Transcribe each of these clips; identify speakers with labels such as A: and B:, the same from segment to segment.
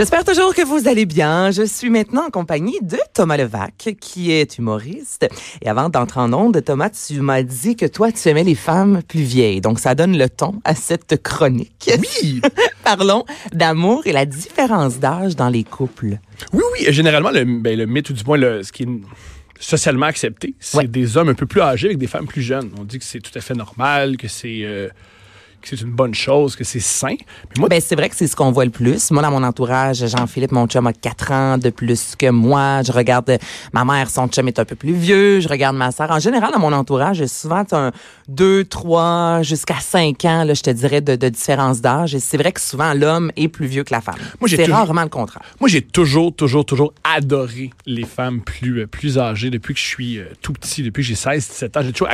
A: J'espère toujours que vous allez bien. Je suis maintenant en compagnie de Thomas Levac, qui est humoriste. Et avant d'entrer en onde, Thomas, tu m'as dit que toi, tu aimais les femmes plus vieilles. Donc, ça donne le ton à cette chronique.
B: Oui!
A: Parlons d'amour et la différence d'âge dans les couples.
B: Oui, oui. Généralement, le, ben, le mythe, ou du moins, le, ce qui est socialement accepté, c'est
A: Ouais.
B: des hommes un peu plus âgés avec des femmes plus jeunes. On dit que c'est tout à fait normal, que c'est euh, que c'est une bonne chose, que c'est sain. Mais moi,
A: Ben, c'est vrai que c'est ce qu'on voit le plus. Moi, dans mon entourage, Jean-Philippe, mon chum, a 4 ans de plus que moi. Je regarde ma mère, son chum est un peu plus vieux. Je regarde ma sœur. En général, dans mon entourage, j'ai souvent un 2, 3, jusqu'à 5 ans, là, je te dirais, de, de différence d'âge. Et c'est vrai que souvent, l'homme est plus vieux que la femme. C'est rarement le contraire.
B: moi j'ai toujours, toujours, toujours adoré les femmes plus, euh, plus âgées depuis que je suis euh, tout petit, depuis que j'ai 16, 17 ans. J'ai toujours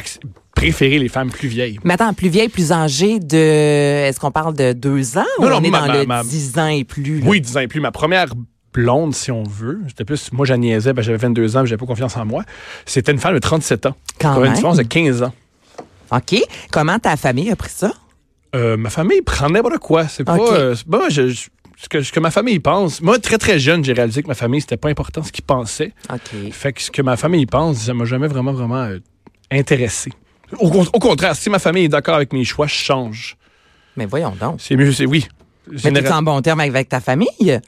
B: préféré les femmes plus vieilles.
A: Mais attends, plus vieille, plus âgée de... Est-ce qu'on parle de 2 ans ou
B: Non, non,
A: on est
B: ma-
A: dans
B: ma-
A: le
B: ma-
A: 10 ans et plus? là?
B: Oui, 10 ans et plus. Ma première blonde, si on veut, j'étais plus, moi, j'en niaisais, ben, j'avais 22 ans, j'avais pas confiance en moi. C'était une femme de 37 ans.
A: Quand
B: avait une
A: même.
B: différence de 15 ans.
A: OK. Comment ta famille a pris ça?
B: Euh, ma famille prend n'importe quoi. C'est pas.
A: Ok.
B: euh, pas- je- je- ce, que, ce que ma famille pense. Moi, très, très jeune, j'ai réalisé que ma famille, c'était pas important ce qu'ils pensaient.
A: OK.
B: Fait que ce que ma famille pense, ça m'a jamais vraiment, vraiment euh, intéressé. Au, con- au contraire, si ma famille est d'accord avec mes choix, je change.
A: Mais voyons donc.
B: C'est mieux, c'est oui.
A: Mais t'es en bon terme avec ta famille?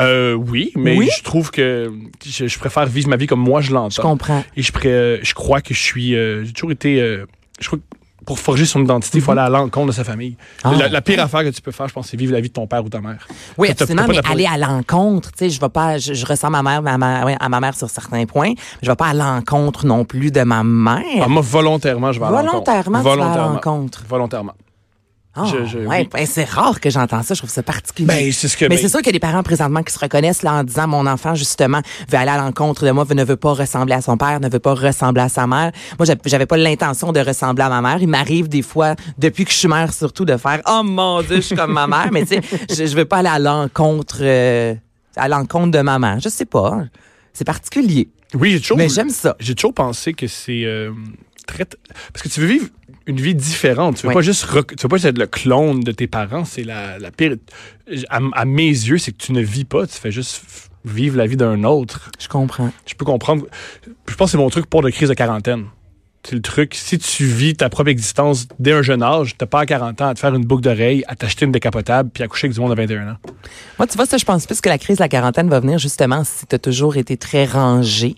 B: Euh, oui, mais
A: Oui?
B: je trouve que je, je préfère vivre ma vie comme moi je
A: Je
B: l'entends.
A: comprends.
B: Et je, pré- je crois que je suis. euh, j'ai toujours été. euh, je crois que pour forger son identité, il faut aller à l'encontre de sa famille.
A: Mhm. Ah.
B: la, la pire affaire que tu peux faire, je pense, c'est vivre la vie de ton père ou ta mère.
A: Oui, absolument, mais aller à l'encontre, tu sais, je vais pas, je, je ressens ma mère, ma, ma- ouais, à ma mère sur certains points, mais je vais pas à l'encontre non plus de ma mère.
B: Ah, moi, volontairement, je vais à l'encontre.
A: Volontairement, tu vas à
B: Volontairement.
A: l'encontre.
B: Volontairement.
A: Ah,
B: Je- je-
A: ouais,
B: oui.
A: ben, c'est rare que j'entends ça, je trouve ça particulier.
B: Ben, c'est ce que.
A: mais
B: ben,
A: c'est sûr qu'il y a des parents présentement qui se reconnaissent là en disant mon enfant justement veut aller à l'encontre de moi, ne veut pas ressembler à son père, ne veut pas ressembler à sa mère. Moi j'avais- pas l'intention de ressembler à ma mère. Il m'arrive des fois depuis que je suis mère surtout de faire oh mon dieu je suis comme ma mère, mais tu sais je, je veux pas aller à l'encontre euh, à l'encontre de ma mère. Je sais pas, c'est particulier.
B: Oui, j'ai toujours.
A: Mais j'aime ça.
B: J'ai toujours pensé que c'est euh, très. Parce que tu veux vivre une vie différente. Tu veux
A: Oui.
B: pas juste rec- tu veux pas juste être le clone de tes parents. C'est la, la pire. À, à mes yeux, c'est que tu ne vis pas. Tu fais juste vivre la vie d'un autre.
A: Je comprends.
B: Je peux comprendre. Je pense que c'est mon truc pour de crise de quarantaine. C'est le truc. Si tu vis ta propre existence dès un jeune âge, t'as pas à 40 ans à te faire une boucle d'oreille, à t'acheter une décapotable, puis à coucher avec du monde à 21 ans.
A: Moi, tu vois, ça, je pense plus que la crise de la quarantaine va venir justement si tu as toujours été très rangé.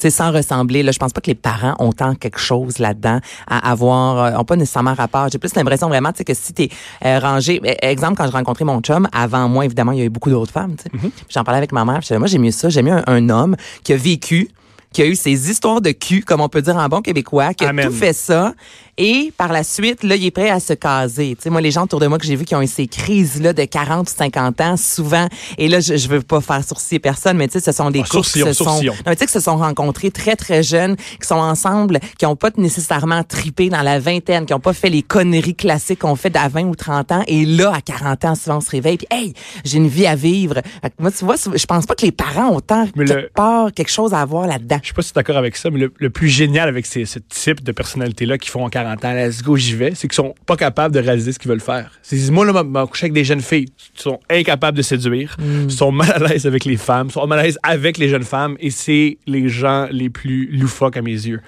A: Sais, sans ressembler, là, je pense pas que les parents ont tant quelque chose là-dedans à avoir, euh, ont pas nécessairement rapport. J'ai plus l'impression vraiment, tu sais, que si t'es euh, rangé, eh, exemple, quand je rencontrais mon chum, avant moi, évidemment, il y a eu beaucoup d'autres femmes, tu sais. Puis J'en parlais avec ma mère, là, moi, j'ai mieux ça, j'ai mieux un, un homme qui a vécu, qui a eu ses histoires de cul, comme on peut dire en bon québécois, qui a
B: Amen.
A: tout fait ça, et par la suite, là, il est prêt à se caser. Tu sais, moi, les gens autour de moi que j'ai vu qui ont eu ces crises-là de 40 ou 50 ans, souvent, et là, je, je veux pas faire sourciller personne, mais tu sais, ce sont des
B: Ah,
A: couples qui se sont, non, mais tu sais, qui se sont rencontrés très, très jeunes, qui sont ensemble, qui ont pas nécessairement tripé dans la vingtaine, qui ont pas fait les conneries classiques qu'on fait à 20 ou 30 ans, et là, à 40 ans, souvent, on se réveille, puis hey, j'ai une vie à vivre. Que moi, tu vois, je pense pas que les parents ont tant,
B: Mais
A: quelque
B: le-
A: part, quelque chose à avoir là-dedans.
B: Je sais pas si tu es d'accord avec ça, mais le, le plus génial avec ces, ce type de personnalité-là qui font en 40 ans, let's go, j'y vais, c'est qu'ils sont pas capables de réaliser ce qu'ils veulent faire. C'est ils disent, moi, là, m'a- couché avec des jeunes filles. Ils sont incapables de séduire, ils sont mal à l'aise avec les femmes, sont mal à l'aise avec les jeunes femmes, et c'est les gens les plus loufoques à mes yeux.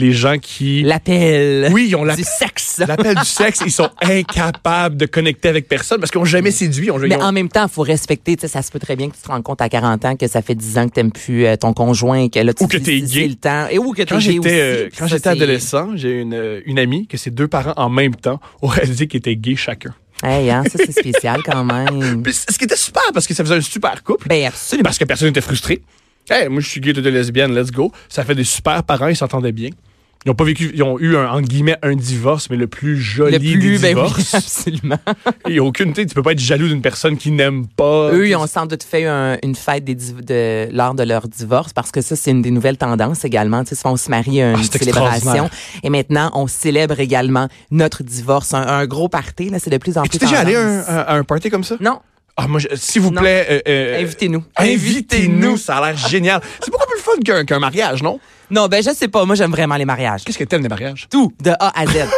B: Les gens qui.
A: L'appel.
B: Oui, ils ont la-
A: Du sexe.
B: L'appel du sexe, ils sont incapables de connecter avec personne parce qu'ils n'ont jamais séduit. ils ont-
A: Mais
B: ils ont-
A: en même temps, il faut respecter, tu sais, ça se peut très bien que tu te rends compte à 40 ans que ça fait 10 ans que t'aimes plus euh, ton conjoint, que là, tu
B: Ou que
A: c'est
B: gay.
A: le temps. Et ou que
B: Quand j'étais euh, quand j'étais adolescent, j'ai une, euh, une amie que ses deux parents en même temps ont réalisé qu'ils étaient gays chacun.
A: Hey, hein, ça, c'est spécial quand même.
B: Puis ce qui était super parce que ça faisait un super couple.
A: Ben, absolument.
B: Parce que personne n'était frustré. Hey, moi, je suis gay, de lesbienne, let's go. Ça fait des super parents, ils s'entendaient bien. Ils ont pas vécu, ils ont eu un, entre guillemets un divorce, mais le plus joli
A: Le plus,
B: des
A: ben oui, absolument.
B: Il y a aucune, tu tu peux pas être jaloux d'une personne qui n'aime pas.
A: Eux, ils ont sans doute fait un- une fête des div- de, lors de leur divorce parce que ça, c'est une des nouvelles tendances également. Tu sais, on se marie à une
B: Ah,
A: célébration. Et maintenant, on célèbre également notre divorce. Un, un gros party, là, c'est de plus en plus
B: déjà allé à un, à- un party comme ça?
A: Non.
B: Ah, moi, s'il vous
A: Non.
B: plaît. euh, euh,
A: Invitez-nous.
B: Invitez-nous, ça a l'air génial. C'est beaucoup plus fun qu'un qu'un mariage, non?
A: Non, ben, je sais pas. Moi, j'aime vraiment les mariages.
B: Qu'est-ce que t'aimes des mariages?
A: Tout, de A à Z.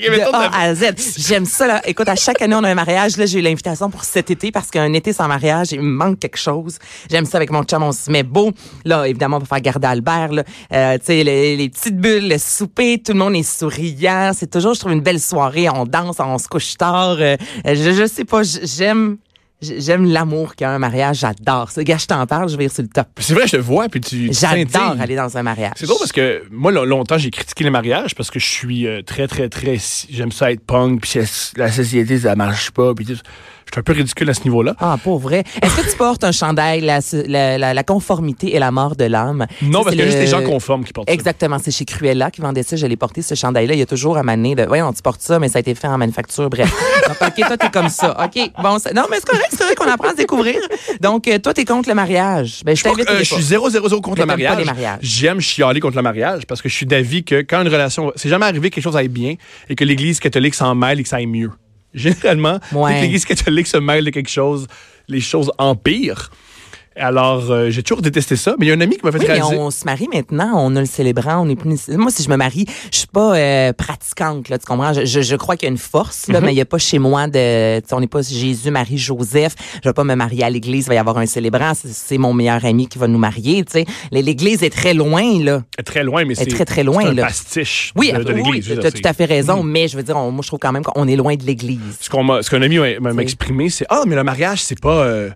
A: De A à Z. J'aime ça. Là. Écoute, à chaque année, on a un mariage. Là, j'ai eu l'invitation pour cet été parce qu'un été sans mariage, il me manque quelque chose. J'aime ça avec mon chum, on se met beau. Là, évidemment, on va faire garder Albert. Là. Euh, tu sais, les, les petites bulles, le souper, tout le monde est souriant. C'est toujours, je trouve, une belle soirée. On danse, on se couche tard. Euh, je, je sais pas, j'aime... J'aime l'amour qu'il y a un mariage, j'adore ça. Gars, je t'en parle, je vais sur le top.
B: C'est vrai, je te vois, puis tu. tu
A: J'adore aller dans un mariage.
B: C'est drôle parce que moi, lo- longtemps, j'ai critiqué les mariages parce que je suis euh, très, très, très. J'aime ça être punk, puis la société, ça marche pas, puis tout. Je suis un peu ridicule à ce niveau-là.
A: Ah, pour vrai. Est-ce que tu portes un chandail, la, la, la, la conformité et la mort de l'âme?
B: Non,
A: Ça,
B: parce y a juste
A: le-
B: des gens conformes qui portent ça.
A: Exactement, c'est chez Cruella qui vendait ça. Je l'ai porté, ce chandail-là. Il y a toujours à maner de. Voyons, tu portes ça, mais ça a été fait en manufacture. Bref. Donc, OK, toi, t'es comme ça. OK, bon, ça- non, mais c'est correct, c'est correct qu'on apprend à se découvrir. Donc, euh, toi, t'es contre le mariage. Ben, je
B: que,
A: t'invite.
B: euh, je suis 0 0 0 contre
A: Mais
B: le mariage.
A: les.
B: J'aime chialer contre le mariage parce que je suis d'avis que quand une relation. C'est jamais arrivé que quelque chose aille bien et que l'Église catholique s'en mêle et que ça aille mieux. Généralement,
A: Ouais.
B: l'Église catholique se mêle de quelque chose, les choses empirent. Alors, euh, j'ai toujours détesté ça. Mais il y a un ami qui m'a fait
A: Oui, mais
B: réaliser.
A: on se marie maintenant, on a le célébrant, on est plus. Moi, si je me marie, je suis pas euh, pratiquante, là, tu comprends? Je, je, je crois qu'il y a une force,
B: Mhm.
A: là, mais il y a pas chez moi de. On n'est pas Jésus, Marie, Joseph. Je vais pas me marier à l'église, il va y avoir un célébrant. C'est- mon meilleur ami qui va nous marier, tu sais. L'église est très loin, là.
B: est très loin, mais
A: est
B: c'est
A: très, très loin,
B: c'est un
A: là.
B: pastiche
A: Oui,
B: de, de
A: oui,
B: l'Église. veux
A: tu as tout à fait raison, mais je veux dire, on- moi, je trouve quand même qu'on est loin de l'église.
B: Ce qu'un ami m'a- exprimé, c'est ah mais le mariage c'est pas euh,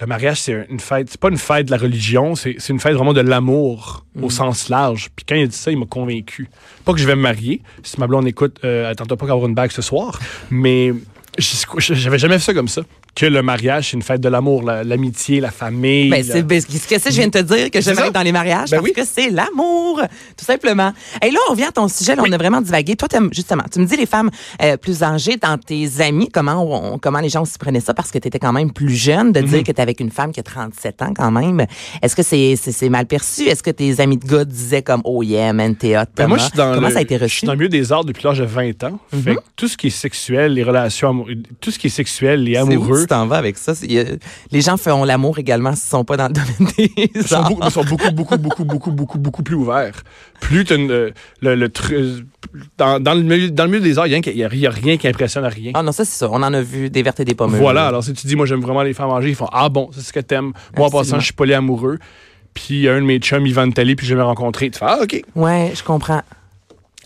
B: le mariage c'est une fête, c'est pas une fête de la religion, c'est une fête vraiment de l'amour
A: Mm.
B: au sens large. Puis quand il a dit ça, il m'a convaincu. Pas que je vais me marier, si ma blonde écoute, euh, attends-toi pas qu'avoir une bague ce soir, mais j'avais jamais fait ça comme ça. Que le mariage c'est une fête de l'amour, la- l'amitié, la famille.
A: Ben, c'est ben, ce que je viens de te dire que être dans les mariages
B: Ben
A: parce
B: oui.
A: que c'est l'amour, tout simplement. Et là, on revient à ton sujet, là, on a vraiment divagué. Toi, justement, tu me dis les femmes euh, plus âgées, dans tes amis, comment on- comment les gens s'y prenaient ça parce que tu étais quand même plus jeune, de
B: Mhm.
A: dire que tu avec une femme qui a 37 ans quand même. Est-ce que c'est mal perçu? Est-ce que tes amis de gars disaient comme oh yeah, man, t'es hot,
B: Ben, moi, je dans
A: Comment
B: le-
A: ça a été
B: Je suis
A: reçu?
B: dans le milieu des arts depuis l'âge de 20 ans. Fait que tout ce qui est sexuel, les relations tout ce qui est sexuel, les amoureux,
A: tu t'en vas avec ça? Les gens font l'amour également s'ils sont pas dans le domaine des
B: Ils sont, beaucoup, sont beaucoup, beaucoup, beaucoup, beaucoup, beaucoup, beaucoup plus ouverts. Plus une, euh, le, le tr- dans, dans, le milieu, dans le milieu des arts, il n'y a, rien qui- il y a rien qui impressionne à rien.
A: Ah non, ça c'est ça. On en a vu des vertes et des pommes.
B: voilà, alors si tu dis, moi j'aime vraiment les faire manger, ils font Ah bon, c'est ce que t'aimes. Moi en passant, je suis polyamoureux. Puis il y a un de mes chums, Yvan Talley, puis je l'ai rencontré. Tu fais Ah, OK.
A: Ouais, je comprends.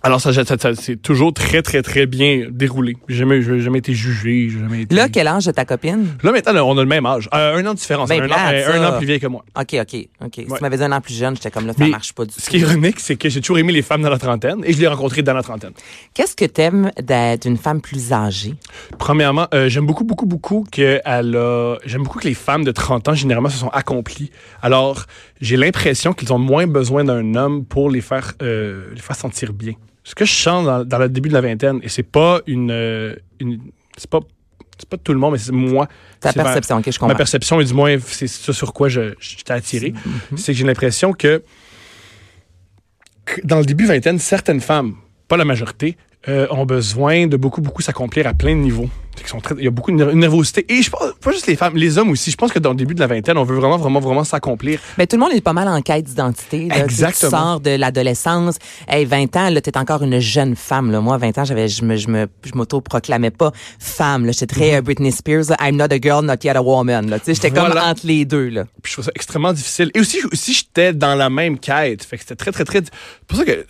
B: Alors ça, ça, ça, c'est toujours très, très, très bien déroulé. J'ai jamais, j'ai jamais été jugé. j'ai Jamais été...
A: Là, quel âge de ta copine?
B: Là, maintenant, là, on a le même âge. Euh, un an de différence.
A: Ben
B: un, an,
A: plate,
B: euh, un an plus vieille que moi.
A: OK, OK, OK. Si
B: Ouais.
A: tu m'avais dit un an plus jeune, j'étais comme là, ça
B: Mais
A: marche pas du
B: Ce
A: tout.
B: qui est ironique, c'est que j'ai toujours aimé les femmes dans la trentaine et je l'ai rencontré dans la trentaine.
A: Qu'est-ce que t'aimes d'être d'une femme plus âgée?
B: Premièrement, euh, j'aime beaucoup, beaucoup, beaucoup que elle a... J'aime beaucoup que les femmes de 30 ans, généralement, se sont accomplies. Alors, j'ai l'impression qu'ils ont moins besoin d'un homme pour les faire, euh, les faire sentir bien. Ce que je sens dans, dans le début de la vingtaine, et c'est pas une... euh, une c'est pas... C'est pas tout le monde, mais c'est moi.
A: Ta
B: C'est ma-
A: perception, OK, je
B: Ma
A: comprends.
B: perception, et du moins, c'est ça sur quoi je, j'étais attiré.
A: Mhm.
B: C'est que j'ai l'impression que, que dans le début vingtaine, certaines femmes, pas la majorité, euh, ont besoin de beaucoup, beaucoup s'accomplir à plein de niveaux. Sont très- il y a beaucoup de ner- nervosité. Et je pense, pas juste les femmes, les hommes aussi. Je pense que dans le début de la vingtaine, on veut vraiment, vraiment, vraiment s'accomplir.
A: Mais tout le monde est pas mal en quête d'identité.
B: Exactement.
A: Tu sors de l'adolescence. Hey, 20 ans, là, t'es encore une jeune femme. Là. Moi, à 20 ans, j'avais, je me, je me, je m'auto-proclamais pas femme. Là. J'étais très euh, Britney Spears. là. I'm not a girl, not yet a woman. Là. Tu sais, J'étais
B: Voilà.
A: comme entre les deux. Là.
B: Puis je trouve ça extrêmement difficile. Et aussi, aussi j'étais dans la même quête. Fait que c'était très, très, très. C'est pour ça que.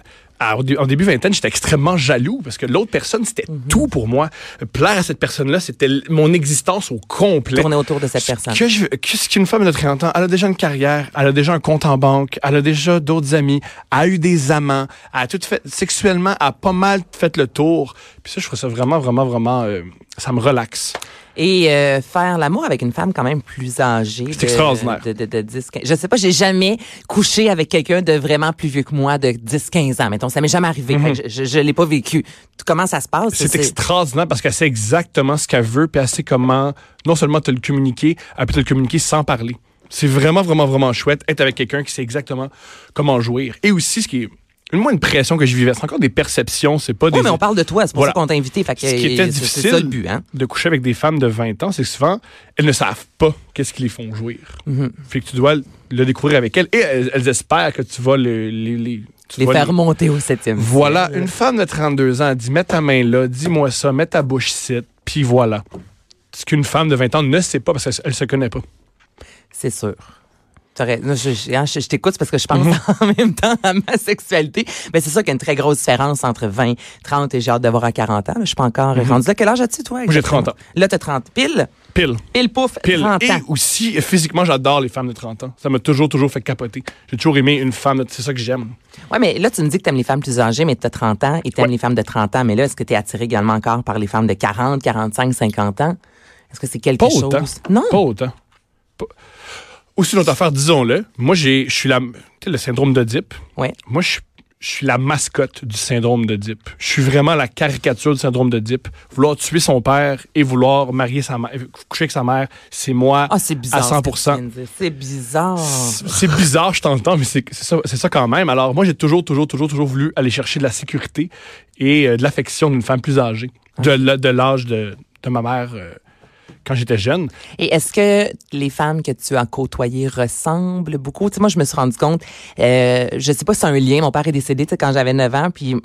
B: Dé- en début vingtaine, j'étais extrêmement jaloux parce que l'autre personne, c'était
A: Mhm.
B: tout pour moi. Plaire à cette personne-là, c'était mon existence au complet.
A: Tourner autour de cette personne.
B: Que je, qu'est-ce qu'une femme de 30 ans? Elle a déjà une carrière, elle a déjà un compte en banque, elle a déjà d'autres amis, elle a eu des amants, elle a tout fait, sexuellement, elle a pas mal fait le tour. Puis ça, je trouve ça vraiment, vraiment, vraiment euh, ça me relaxe.
A: Et euh, faire l'amour avec une femme quand même plus âgée.
B: C'est extraordinaire.
A: De, de, de 10, 15. Je sais pas, j'ai jamais couché avec quelqu'un de vraiment plus vieux que moi, de 10, 15 ans. Mettons, ça m'est jamais arrivé. Fait que je, je, je l'ai pas vécu. Comment ça se passe?
B: C'est extraordinaire parce qu'elle sait exactement ce qu'elle veut, puis elle sait comment non seulement te le communiquer, elle peut te le communiquer sans parler. C'est vraiment, vraiment, vraiment chouette être avec quelqu'un qui sait exactement comment jouir. Et aussi, ce qui est moi une pression que je vivais, c'est encore des perceptions, c'est pas
A: Oui,
B: des
A: mais on parle de toi, c'est pour
B: Voilà.
A: ça qu'on t'a invité. Fait que,
B: Ce qui était
A: c'est-
B: difficile
A: C'est ça le but, hein?
B: de coucher avec des femmes de 20 ans, c'est que souvent, elles ne savent pas qu'est-ce qui les font jouir.
A: Mm-hmm.
B: Fait que tu dois le découvrir avec elles et elles, elles espèrent que tu vas le- les, les, tu
A: Les faire remonter au septième.
B: Voilà,
A: ciel.
B: une femme de 32 ans dit mets ta main là, dis-moi ça, mets ta bouche ici, puis voilà. Ce qu'une femme de 20 ans ne sait pas parce qu'elle se connaît pas.
A: C'est sûr. Je, je- hein, je- t'écoute parce que je pense
B: Mhm.
A: en même temps à ma sexualité. Mais c'est sûr qu'il y a une très grosse différence entre 20, 30 et j'ai hâte d'avoir à 40 ans. Je suis pas encore rendu là. Quel âge as-tu, toi?
B: J'ai
A: exactement?
B: 30 ans.
A: Là, t'as 30. Pile?
B: Pile.
A: Pile, pouf,
B: Pile.
A: 30
B: Et
A: ans.
B: aussi, physiquement, j'adore les femmes de 30 ans. Ça m'a toujours, toujours fait capoter. J'ai toujours aimé une femme, de- c'est ça que j'aime.
A: Ouais, mais là, tu me dis que t'aimes les femmes plus âgées, mais t'as 30 ans et t'aimes
B: Ouais.
A: les femmes de 30 ans. Mais là, est-ce que t'es attiré également encore par les femmes de 40, 45, 50 ans? Est-ce que c'est quelque
B: Pas
A: chose?
B: autant.
A: Non.
B: Pas autant. Pas- Aussi, une autre affaire, disons-le. Moi, j'ai, je suis la, tu sais, le syndrome d'Oedipe.
A: Ouais.
B: Moi, je, suis la mascotte du syndrome d'Oedipe. Je suis vraiment la caricature du syndrome d'Oedipe. Vouloir tuer son père et vouloir marier sa mère, coucher avec sa mère, c'est moi
A: Ah, bizarre.
B: à
A: ce que tu
B: 100%.
A: viens de dire. C'est bizarre.
B: C'est bizarre, je t'entends, mais c'est ça, quand même. Alors, moi, j'ai toujours, toujours, toujours, toujours voulu aller chercher de la sécurité et euh, de l'affection d'une femme plus âgée, de, de l'âge de, de ma mère euh, quand j'étais jeune.
A: Et est-ce que les femmes que tu as côtoyées ressemblent beaucoup? Tu moi, je me suis rendu compte, euh, je sais pas si c'est un lien. Mon père est décédé quand j'avais 9 ans, puis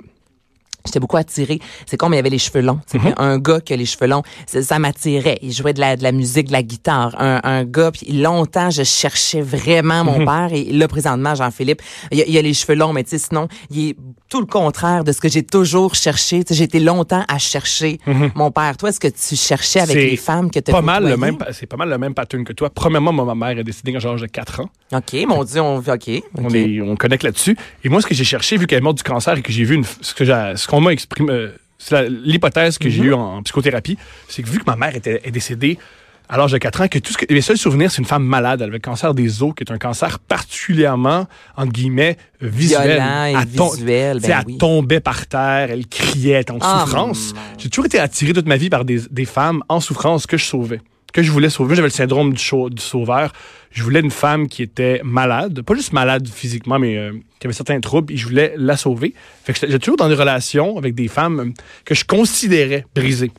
A: J'étais beaucoup attirée. C'est comme il y avait les cheveux longs. tu sais. Un gars qui a les cheveux longs, ça, ça m'attirait. Il jouait de la, de la musique, de la guitare. Un, un gars, puis longtemps, je cherchais vraiment mon père. Et là, présentement, Jean-Philippe, il, a- il a les cheveux longs, mais tu sais, sinon, il est tout le contraire de ce que j'ai toujours cherché. J'ai été longtemps à chercher mon père. Toi, est-ce que tu cherchais avec les femmes que tu
B: pas mal le même, c'est pas mal le même pattern que toi. Premièrement, moi, ma mère est décédée quand de 4 ans.
A: OK, mon Dieu, on OK. OK.
B: On, est, on connecte là-dessus. Et moi, ce que j'ai cherché, vu qu'elle est morte du cancer et que j'ai vu une, ce ce qu'on m'a exprimé, euh, c'est l'hypothèse que j'ai eue en, en psychothérapie, c'est que vu que ma mère était, est décédée à l'âge de 4 ans, que tout ce que, mes seuls souvenirs, c'est une femme malade. Elle avait le cancer des os, qui est un cancer particulièrement, entre guillemets, euh, visuel.
A: Violent et
B: tom-
A: visuel, ben
B: elle tombait par terre, elle criait, elle était en
A: Ah,
B: souffrance. J'ai toujours été attiré toute ma vie par des, des femmes en souffrance que je sauvais, que je voulais sauver. J'avais le syndrome du, sauveur. Je voulais une femme qui était malade, pas juste malade physiquement, mais euh, qui avait certains troubles, et je voulais la sauver. Fait que j'étais toujours dans des relations avec des femmes euh, que je considérais brisées.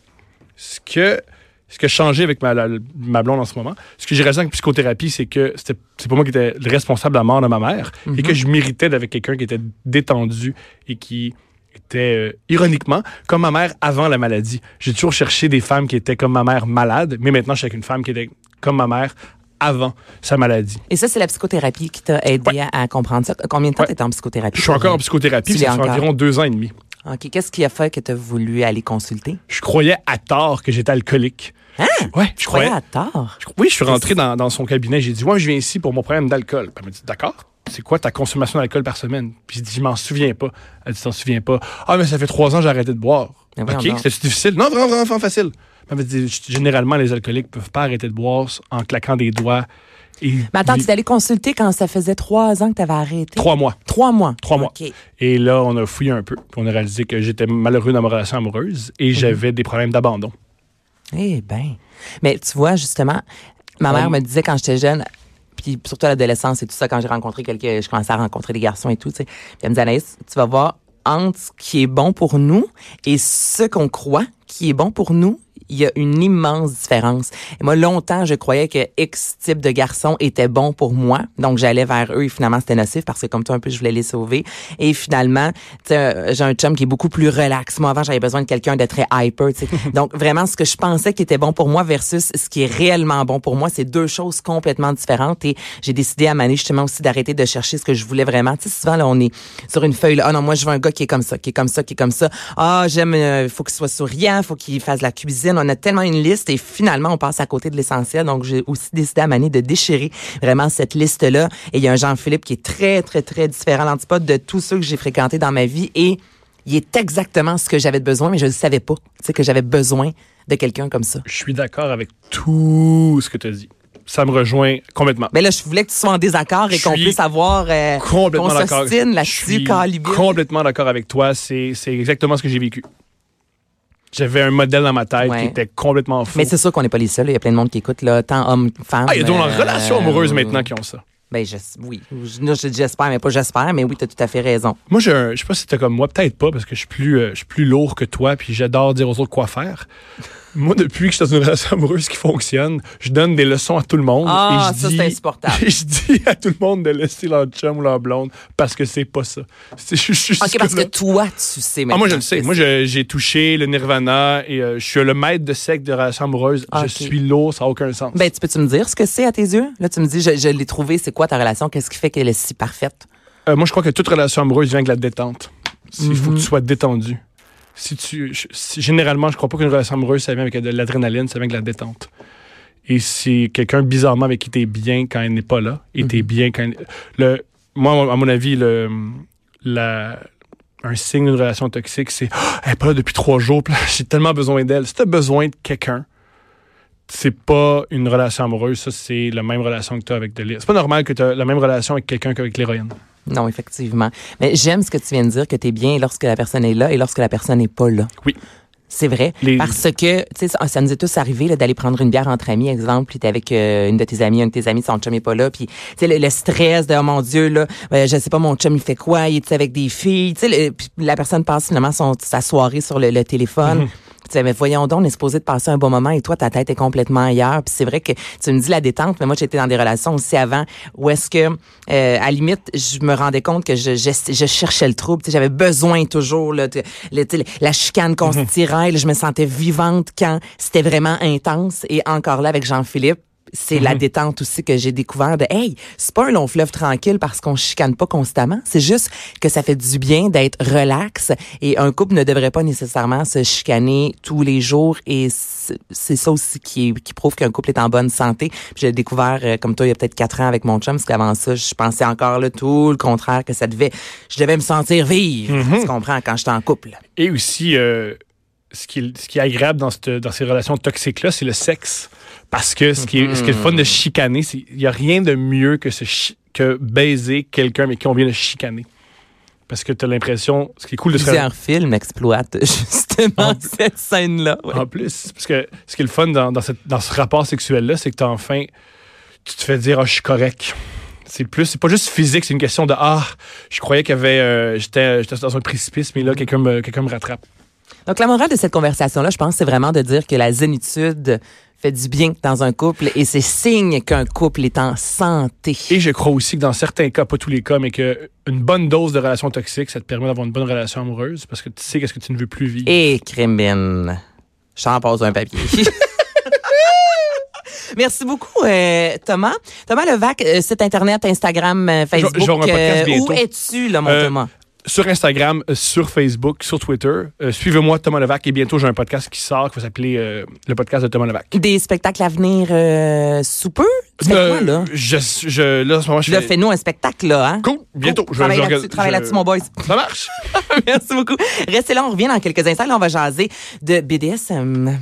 B: Ce que ce que changé avec ma, la- ma blonde en ce moment, ce que j'ai réalisé en psychothérapie, c'est que c'est pas moi qui étais le responsable de la mort de ma mère et que je méritais d'avec quelqu'un qui était détendu et qui était euh, ironiquement comme ma mère avant la maladie. J'ai toujours cherché des femmes qui étaient comme ma mère malade, mais maintenant je suis avec une femme qui était comme ma mère avant sa maladie.
A: Et ça, c'est la psychothérapie qui t'a aidé à, à comprendre ça. Combien de temps
B: Ouais.
A: t'étais en psychothérapie?
B: Je suis encore en psychothérapie,
A: Tu
B: ça fait
A: encore?
B: environ deux ans et demi.
A: OK. Qu'est-ce qui a fait que tu as voulu aller consulter?
B: Je croyais à tort que j'étais alcoolique.
A: Hein?
B: Ouais, je
A: Je croyais à tort?
B: Je- Oui, je suis rentré dans, dans son cabinet. J'ai dit, ouais, je viens ici pour mon problème d'alcool. Elle m'a dit, d'accord. C'est quoi ta consommation d'alcool par semaine? Puis j'ai dit, je m'en souviens pas. Elle dit, t'en souviens pas. Ah, mais ça fait trois ans que j'ai arrêté de boire.
A: Mais
B: OK, c'était difficile? Non, vraiment, vraiment, vraiment facile. Elle m'a dit, généralement, les alcooliques peuvent pas arrêter de boire en claquant des doigts. Et
A: Mais attends, tu es allé consulter quand ça faisait trois ans que tu avais arrêté?
B: Trois mois.
A: Trois mois.
B: Trois mois. Et là, on a fouillé un peu. On a réalisé que j'étais malheureux dans ma relation amoureuse et j'avais des problèmes d'abandon.
A: Eh ben. Mais tu vois, justement, ma mère
B: On-
A: me disait quand j'étais jeune, puis surtout à l'adolescence et tout ça, quand j'ai rencontré quelqu'un, je commençais à rencontrer des garçons et tout, tu sais. Elle me disait, Anaïs, tu vas voir entre ce qui est bon pour nous et ce qu'on croit qui est bon pour nous, il y a une immense différence. Et moi, longtemps, je croyais que X type de garçon était bon pour moi. Donc, j'allais vers eux et finalement, c'était nocif parce que comme toi, un peu, je voulais les sauver. Et finalement, tu sais, euh, j'ai un chum qui est beaucoup plus relax. Moi, avant, j'avais besoin de quelqu'un de très hyper, tu sais. Donc, vraiment, ce que je pensais qui était bon pour moi versus ce qui est réellement bon pour moi, c'est deux choses complètement différentes. Et j'ai décidé à Mané, justement, aussi d'arrêter de chercher ce que je voulais vraiment. Tu sais, souvent, là, on est sur une feuille, là. Ah non, moi, je veux un gars qui est comme ça, qui est comme ça, qui est comme ça. Ah, j'aime, il faut qu'il soit souriant, faut qu'il fasse la cuisine. On a tellement une liste et finalement, on passe à côté de l'essentiel. Donc, j'ai aussi décidé à Mané de déchirer vraiment cette liste-là. Et il y a un Jean-Philippe qui est très, très, très différent, l'antipode de tous ceux que j'ai fréquentés dans ma vie et il est exactement ce que j'avais besoin, mais je ne savais pas, tu sais, que j'avais besoin de quelqu'un comme ça.
B: Je suis d'accord avec tout ce que tu as dit. Ça me rejoint complètement.
A: Mais là, je voulais que tu sois en désaccord et qu'on puisse avoir euh,
B: complètement
A: qu'on
B: d'accord.
A: s'ostine
B: Je
A: là-dessus,
B: complètement d'accord avec toi. C'est c'est exactement ce que j'ai vécu. J'avais un modèle dans ma tête
A: Ouais.
B: qui était complètement faux.
A: Mais c'est sûr qu'on n'est pas les seuls. Il y a plein de monde qui écoute, là, tant hommes, femmes.
B: ah, il y a des
A: euh,
B: relation amoureuse maintenant qui ont ça.
A: Ben, je- oui. Je- je j'espère, mais pas j'espère, mais oui, tu as tout à fait raison.
B: Moi, un- je sais pas si t'es comme moi, peut-être pas, parce que je suis plus, euh, je suis plus lourd que toi, puis j'adore dire aux autres quoi faire. Moi, depuis que je suis dans une relation amoureuse qui fonctionne, je donne des leçons à tout le monde.
A: Ah,
B: et je
A: ça,
B: dis,
A: c'est insupportable.
B: Je dis à tout le monde de laisser leur chum ou leur blonde parce que c'est pas ça. C'est- Je, je suis
A: OK, parce que toi, tu sais
B: Ah,
A: maintenant.
B: moi, je le sais. Moi, je- j'ai touché le nirvana et euh, je suis le maître de secte de relation amoureuse.
A: Ah,
B: Je suis lourd, ça n'a aucun sens.
A: Ben, tu peux-tu me dire ce que c'est à tes yeux? Là, tu me dis, je, je l'ai trouvé, c'est quoi ta relation? Qu'est-ce qui fait qu'elle est si parfaite?
B: Euh, moi, je crois que toute relation amoureuse vient avec la détente. Il faut
A: Mhm.
B: que tu sois détendu. Si tu, si- généralement, je crois pas qu'une relation amoureuse, ça vient avec de l'adrénaline, ça vient avec la détente. Et c'est quelqu'un, bizarrement, avec qui tu es bien quand elle n'est pas là, et tu es bien quand elle- le, Moi, à mon avis, le, la, un signe d'une relation toxique, c'est Ah, elle n'est pas là depuis trois jours, j'ai tellement besoin d'elle. Si tu as besoin de quelqu'un, c'est pas une relation amoureuse, ça, c'est la même relation que tu as avec de l'héroïne. C'est pas normal que tu as la même relation avec quelqu'un qu'avec l'héroïne.
A: Non, effectivement. Mais j'aime ce que tu viens de dire, que tu es bien lorsque la personne est là et lorsque la personne n'est pas là.
B: Oui.
A: C'est vrai.
B: Les-
A: Parce que, tu sais, ça, ça nous est tous arrivé là, d'aller prendre une bière entre amis, exemple, puis t'es avec euh, une de tes amies, un de tes amis, son chum est pas là, puis tu sais, le, le stress de, oh mon Dieu, là, euh, je sais pas, mon chum, il fait quoi, il est avec des filles, tu sais, la personne passe finalement son, sa soirée sur le, le téléphone.
B: Mhm.
A: Tu sais, mais voyons donc, on est supposé de passer un bon moment et toi, ta tête est complètement ailleurs. Puis c'est vrai que tu me dis la détente, mais moi, j'étais dans des relations aussi avant où est-ce que, euh, à la limite, je me rendais compte que je, je, je cherchais le trouble. Tu sais, J'avais besoin toujours là, de, le- tu sais, la chicane qu'on se tirait. là, je me sentais vivante quand c'était vraiment intense. Et encore là, avec Jean-Philippe, c'est la détente aussi que j'ai découvert de hey, c'est pas un long fleuve tranquille parce qu'on chicane pas constamment, c'est juste que ça fait du bien d'être relax et un couple ne devrait pas nécessairement se chicaner tous les jours et c'est ça aussi qui, qui prouve qu'un couple est en bonne santé. J'ai découvert euh, comme toi il y a peut-être quatre ans avec mon chum parce qu'avant ça, je pensais encore là tout le contraire que ça devait je devais me sentir vivre, tu comprends quand j'étais en couple.
B: Et aussi, euh, ce, qui est, ce qui est agréable dans, cette- dans ces relations toxiques-là, c'est le sexe. Parce que ce qui est, ce qui est le fun de chicaner, c'est il n'y a rien de mieux que, que baiser quelqu'un mais qui on vient de chicaner. Parce que tu as l'impression, ce qui est cool de se
A: Plusieurs films exploitent justement cette scène-là. ouais.
B: En plus, parce que ce qui est le fun dans, dans, cette- dans ce rapport sexuel-là, c'est que t'as enfin, tu te fais dire, ah, je suis correct. C'est plus, c'est pas juste physique, c'est une question de, ah, je croyais qu'il y avait, euh, j'étais, j'étais dans un précipice, mais là, quelqu'un me, quelqu'un me rattrape.
A: Donc, la morale de cette conversation-là, je pense, c'est vraiment de dire que la zénitude fait du bien dans un couple et c'est signe qu'un couple est en santé.
B: Et je crois aussi que dans certains cas, pas tous les cas, mais que une bonne dose de relation toxique, ça te permet d'avoir une bonne relation amoureuse parce que tu sais qu'est-ce que tu ne veux plus vivre.
A: Et Crimbine, j'en pose un papier. Merci beaucoup, euh, Thomas. Thomas Levac, euh, site Internet, Instagram, euh, Facebook.
B: un podcast
A: euh, où es-tu, là, mon Thomas?
B: Sur Instagram, euh, sur Facebook, sur Twitter. Euh, Suivez-moi, Thomas Levac, et bientôt j'ai un podcast qui sort qui va s'appeler euh, le podcast de Thomas Levac.
A: Des spectacles à venir euh, sous peu? Tu fais quoi, là?
B: Je, je, là, en ce moment, je
A: Là,
B: fais...
A: fais-nous un spectacle, là, hein?
B: Cool, bientôt.
A: Cool.
B: Je-
A: Travaille là-dessus,
B: je-
A: là-dessus, mon boys.
B: Ça marche.
A: Merci beaucoup. Restez là, on revient dans quelques instants. Là, on va jaser de BDSM.